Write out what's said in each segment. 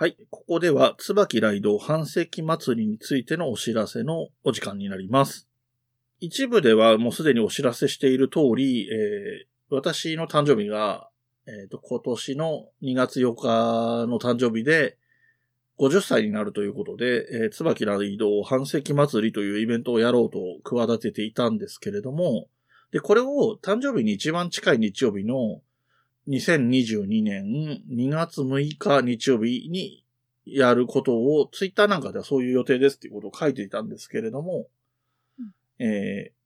はい。ここでは、椿雷道半世紀祭りについてのお知らせのお時間になります。一部ではもうすでにお知らせしている通り、えー私の誕生日が、えっ、と、今年の2月8日の誕生日で、50歳になるということで、えー、椿雷道半世紀祭りというイベントをやろうと企てていたんですけれども、で、これを誕生日に一番近い日曜日の2022年2月6日日曜日にやることをツイッターなんかではそういう予定ですっていうことを書いていたんですけれども、えー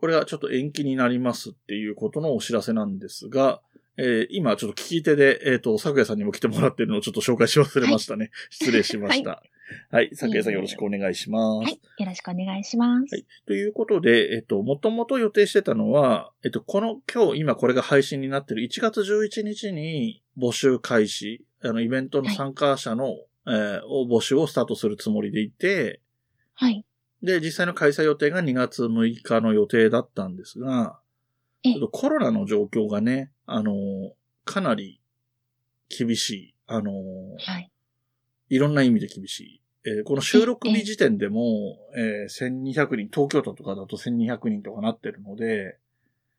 これがちょっと延期になりますっていうことのお知らせなんですが、えー今ちょっと聞き手で、えっ、と、咲夜さんにも来てもらってるのをちょっと紹介し忘れましたね。失礼しました。はい。咲夜さんよろしくお願いします。はい。よろしくお願いします。はい。ということで、えっと、もともと予定してたのは、えっと、この、今日、今これが配信になってる1月11日に募集開始、あの、イベントの参加者の、えーを募集をスタートするつもりでいて、はい。で、実際の開催予定が2月6日の予定だったんですが、ええちょっとコロナの状況がね、あの、かなり厳しい。あの、はい。いろんな意味で厳しい。えーこの収録日時点でも、えー1200人、東京都とかだと1200人とかなってるので、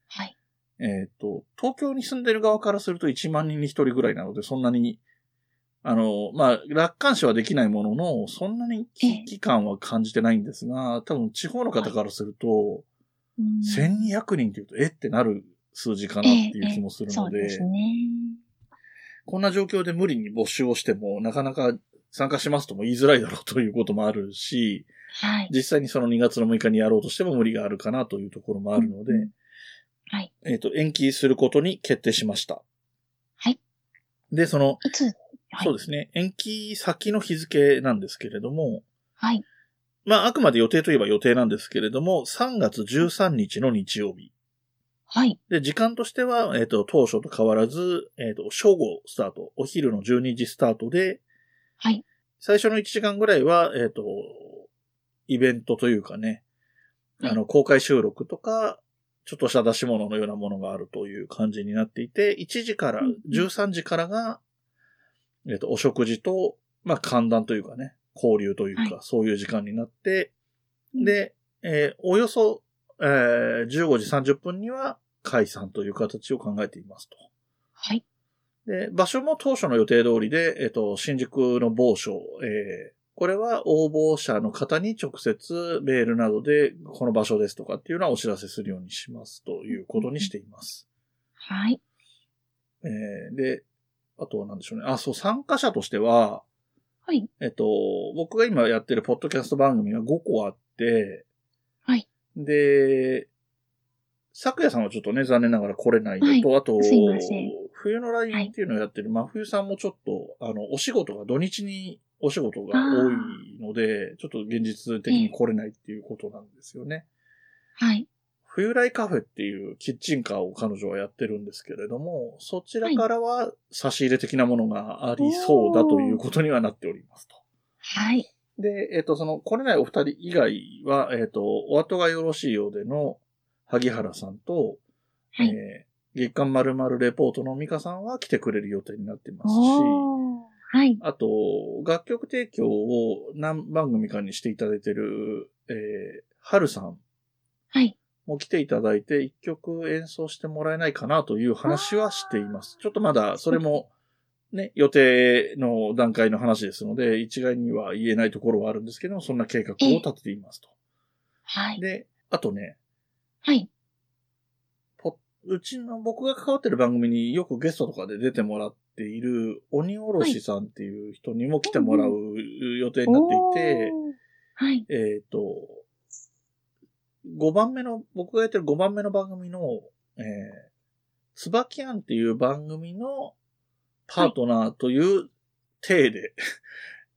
はい。えっ、と、東京に住んでる側からすると1万人に1人ぐらいなので、そんなに、あの、まあ、楽観視はできないものの、そんなに危機感は感じてないんですが、多分地方の方からすると、うん1200人っていうと、え？ってなる数字かなっていう気もするので、ですね。こんな状況で無理に募集をしても、なかなか参加しますとも言いづらいだろうということもあるし、はい。実際にその2月の6日にやろうとしても無理があるかなというところもあるので、うんはい。えっ、と、延期することに決定しました。はい。で、その、いつ、はいそうですね、延期先の日付なんですけれども、はい。まあ、あくまで予定といえば予定なんですけれども、3月13日の日曜日。はい。で、時間としては、えっ、と、当初と変わらず、えっ、と、正午スタート、お昼の12時スタートで、はい。最初の1時間ぐらいは、えっ、と、イベントというかね、はいあの、公開収録とか、ちょっとした出し物のようなものがあるという感じになっていて、1時からうん、13時からが、えっ、と、お食事と、まあ、歓談というかね、交流というか、はいそういう時間になって、で、えーおよそ、えー15時30分には解散という形を考えていますと。はい。で、場所も当初の予定通りで、えっと、新宿の某所、えーこれは応募者の方に直接メールなどで、この場所ですとかっていうのはお知らせするようにしますということにしています。はい。えーで、あとは何でしょうね。あ、そう、参加者としては、はい。えっと、僕が今やってるポッドキャスト番組が5個あって、はい。で、昨夜さんはちょっとね、残念ながら来れないのと、あと、すいません冬のラインっていうのをやってる真冬さんもちょっと、あの、お仕事が土日にお仕事が多いので、ちょっと現実的に来れないっていうことなんですよね。はい。冬来カフェっていうキッチンカーを彼女はやってるんですけれども、そちらからは差し入れ的なものがありそうだということにはなっておりますと。はい。で、えっ、と、その、来れないお二人以外は、えっ、と、お後がよろしいようでの、萩原さんと、はい。えー月刊〇〇レポートのミカさんは来てくれる予定になってますし。はい。あと、楽曲提供を何番組かにしていただいてる、えー、春さんはい。も来ていただいて一曲演奏してもらえないかなという話はしています。ちょっとまだそれもね、予定の段階の話ですので、一概には言えないところはあるんですけども、そんな計画を立てていますと。はい。で、あとね、はい。うちの僕が関わってる番組によくゲストとかで出てもらっている鬼おろしさんっていう人にも来てもらう予定になっていて、はい。えっ、と、5番目の、僕がやってる5番目の番組の、えー、つばきあんっていう番組のパートナーという体で、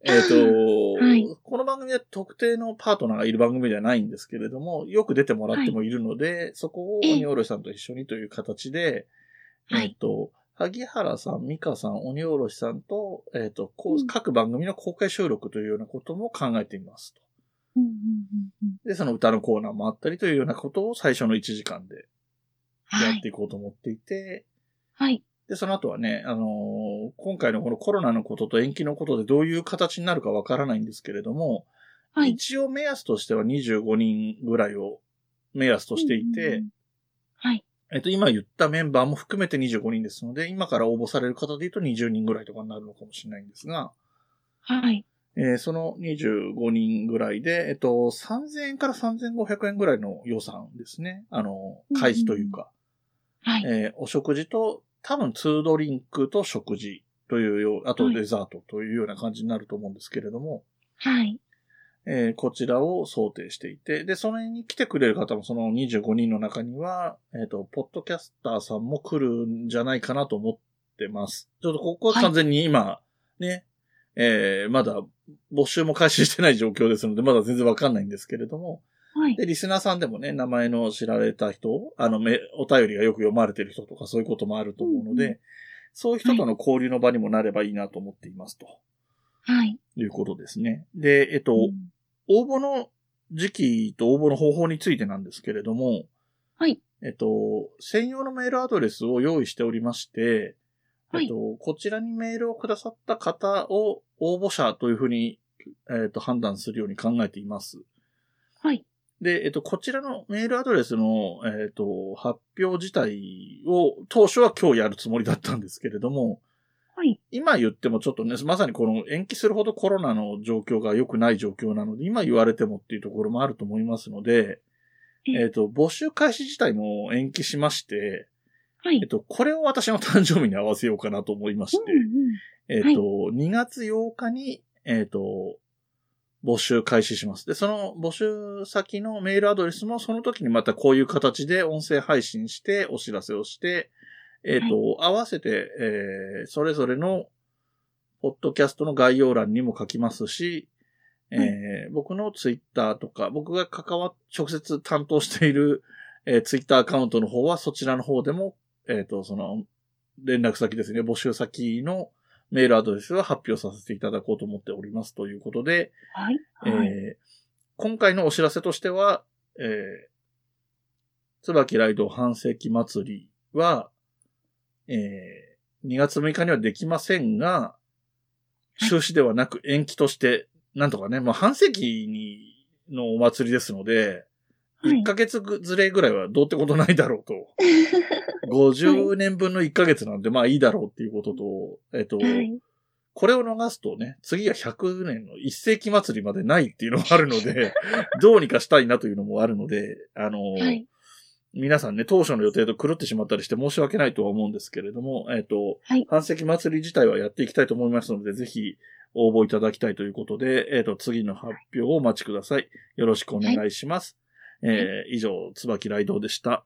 えっと、はいこの番組は特定のパートナーがいる番組ではないんですけれども、よく出てもらってもいるので、そこをええ鬼おろしさんと一緒にという形で、はいえっ、と、萩原さん、美香さん、鬼おろしさんと、えっ、と、こううん各番組の公開収録というようなことも考えていますと。うんうんうんうんで、その歌のコーナーもあったりというようなことを最初の1時間ではいやって。いこうと思っていて、はい。で、その後はね、あのー今回のこのコロナのことと延期のことでどういう形になるかわからないんですけれども、はい。一応目安としては25人ぐらいを目安としていて、うんうんうんはい。えっと、今言ったメンバーも含めて25人ですので、今から応募される方で言うと20人ぐらいとかになるのかもしれないんですが、はい。えーその25人ぐらいで、えっと、3000円から3500円ぐらいの予算ですね。あの、会費というか、はい。えーお食事と、多分2ドリンクと食事というよう、あとはいデザートというような感じになると思うんですけれども、はい。えーこちらを想定していて、で、それに来てくれる方もその25人の中には、えっ、と、ポッドキャスターさんも来るんじゃないかなと思ってます。ちょっとここは完全に今、ね、えーまだ募集も開始してない状況ですので、まだ全然わかんないんですけれども、はい。で、リスナーさんでもね、名前の知られた人、あの、めお便りがよく読まれてる人とかそういうこともあると思うので、うんうそういう人との交流の場にもなればいいなと思っていますとはい。いうことですね。で、えっと、うん応募の時期と応募の方法についてなんですけれども、はい。えっと、専用のメールアドレスを用意しておりまして、はいえっと、こちらにメールをくださった方を応募者というふうに、えっと、判断するように考えています。はい。で、えっと、こちらのメールアドレスの、えっと、発表自体を当初は今日やるつもりだったんですけれども、はい。今言ってもちょっとね、まさにこの延期するほどコロナの状況が良くない状況なので、今言われてもっていうところもあると思いますので、ええっ、と、募集開始自体も延期しまして、はいえっ。と、これを私の誕生日に合わせようかなと思いまして、うんうんえっ、と、2月8日に、えっ、と、募集開始します。で、その募集先のメールアドレスもその時にまたこういう形で音声配信してお知らせをして、えっ、と、合わせて、えーそれぞれのポッドキャストの概要欄にも書きますし、えー僕のツイッターとか、僕が関わっ、直接担当している、えーツイッターアカウントの方はそちらの方でも、えっ、と、その、連絡先ですね、募集先のメールアドレスは発表させていただこうと思っておりますということで、はい。はい。えー今回のお知らせとしては、えー、椿ライド半世紀祭りは、えー、2月6日にはできませんが、中止ではなく延期として、なんとかね、まあ半世紀にのお祭りですので、はい1ヶ月ずれぐらいはどうってことないだろうと。50年分の1ヶ月なんで、まあいいだろうっていうことと、えっ、と、はい。これを逃すとね、次が100年の一世紀祭りまでないっていうのもあるので、どうにかしたいなというのもあるので、あの、はい。皆さんね、当初の予定と狂ってしまったりして申し訳ないとは思うんですけれども、えっ、と、はい半世紀祭り自体はやっていきたいと思いますので、ぜひ応募いただきたいということで、えっ、と、次の発表をお待ちください。よろしくお願いします。えー以上、椿雷道でした。